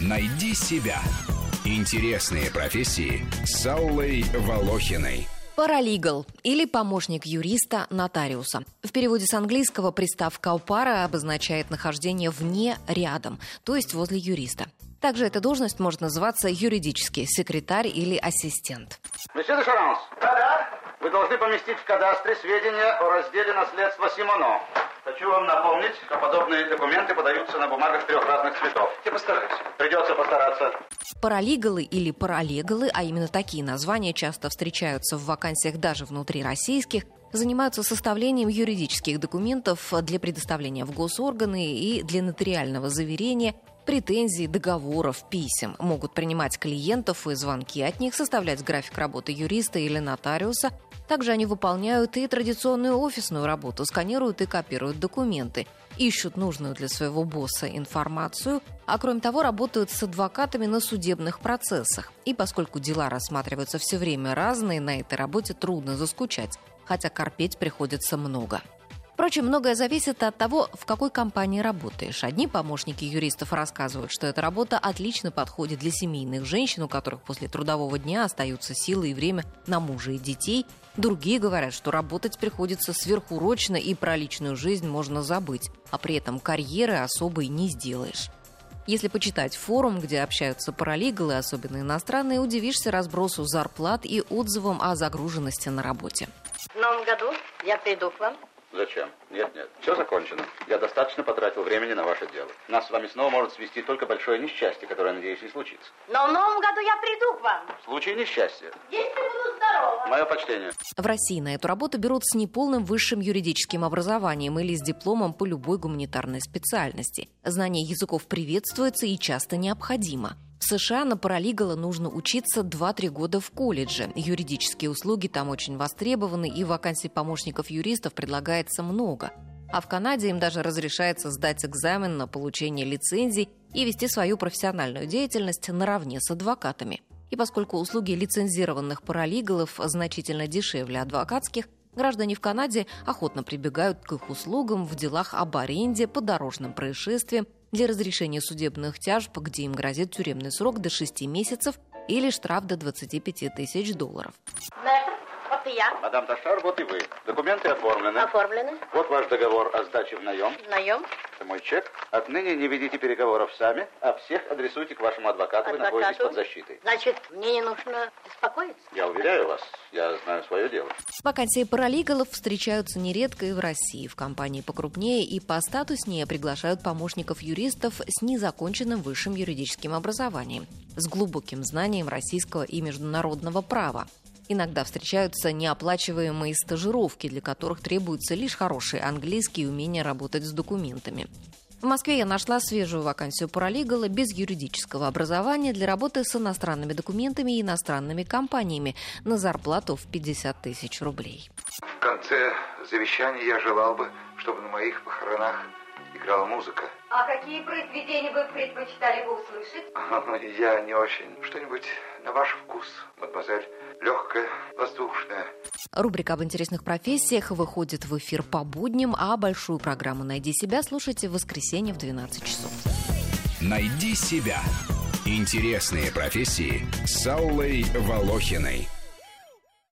Найди себя. Интересные профессии с Аллой Волохиной. Паралигал или помощник юриста нотариуса. В переводе с английского приставка «пара» обозначает нахождение вне, рядом, то есть возле юриста. Также эта должность может называться юридический секретарь или ассистент. Месье де Шаранс. Да-да. Вы должны поместить в кадастре сведения о разделе наследства Симоно. Хочу вам напомнить, что подобные документы подаются на бумагах трех разных цветов. Я постараюсь. Придется постараться. Паралигалы или паралегалы, а именно такие названия часто встречаются в вакансиях даже внутри российских, занимаются составлением юридических документов для предоставления в госорганы и для нотариального заверения претензий, договоров, писем. Могут принимать клиентов и звонки от них, составлять график работы юриста или нотариуса. Также они выполняют и традиционную офисную работу, сканируют и копируют документы, ищут нужную для своего босса информацию, а кроме того работают с адвокатами на судебных процессах. И поскольку дела рассматриваются все время разные, на этой работе трудно заскучать, хотя корпеть приходится много. Впрочем, многое зависит от того, в какой компании работаешь. Одни помощники юристов рассказывают, что эта работа отлично подходит для семейных женщин, у которых после трудового дня остаются силы и время на мужа и детей. Другие говорят, что работать приходится сверхурочно и про личную жизнь можно забыть, а при этом карьеры особой не сделаешь. Если почитать форум, где общаются паралигалы, особенно иностранные, удивишься разбросу зарплат и отзывам о загруженности на работе. В новом году я приду к вам Зачем? Нет, нет. Все закончено. Я достаточно потратил времени на ваше дело. Нас с вами снова может свести только большое несчастье, которое, надеюсь, не случится. Но в новом году я приду к вам. В случае несчастья. Если буду здорова. Мое почтение. В России на эту работу берут с неполным высшим юридическим образованием или с дипломом по любой гуманитарной специальности. Знание языков приветствуется и часто необходимо. В США на паралигала нужно учиться 2-3 года в колледже. Юридические услуги там очень востребованы, и вакансий помощников юристов предлагается много. А в Канаде им даже разрешается сдать экзамен на получение лицензий и вести свою профессиональную деятельность наравне с адвокатами. И поскольку услуги лицензированных паралигалов значительно дешевле адвокатских, Граждане в Канаде охотно прибегают к их услугам в делах об аренде, по дорожным происшествиям, для разрешения судебных тяжб, где им грозит тюремный срок до 6 месяцев или штраф до 25 тысяч долларов. Вот и я. Мадам Ташар, вот и вы. Документы оформлены. Оформлены. Вот ваш договор о сдаче в наем. Наем. Это мой чек. Отныне не ведите переговоров сами, а всех адресуйте к вашему адвокату. Вы находитесь под защитой. Значит, мне не нужно беспокоиться? Я уверяю вас, я знаю свое дело. Вакансии паралигалов встречаются нередко и в России. В компании покрупнее и по статуснее приглашают помощников юристов с незаконченным высшим юридическим образованием, с глубоким знанием российского и международного права. Иногда встречаются неоплачиваемые стажировки, для которых требуется лишь хороший английский и умение работать с документами. В Москве я нашла свежую вакансию паралигала без юридического образования для работы с иностранными документами и иностранными компаниями на зарплату в 50 тысяч рублей. В конце завещания я желал бы, чтобы на моих похоронах играла музыка. А какие произведения вы предпочитали бы услышать? Я не очень. Что-нибудь на ваш вкус, мадемуазель. Легкое, воздушное. Рубрика об интересных профессиях выходит в эфир по будням, а большую программу «Найди себя» слушайте в воскресенье в 12 часов. Найди себя. Интересные профессии с Аллой Волохиной.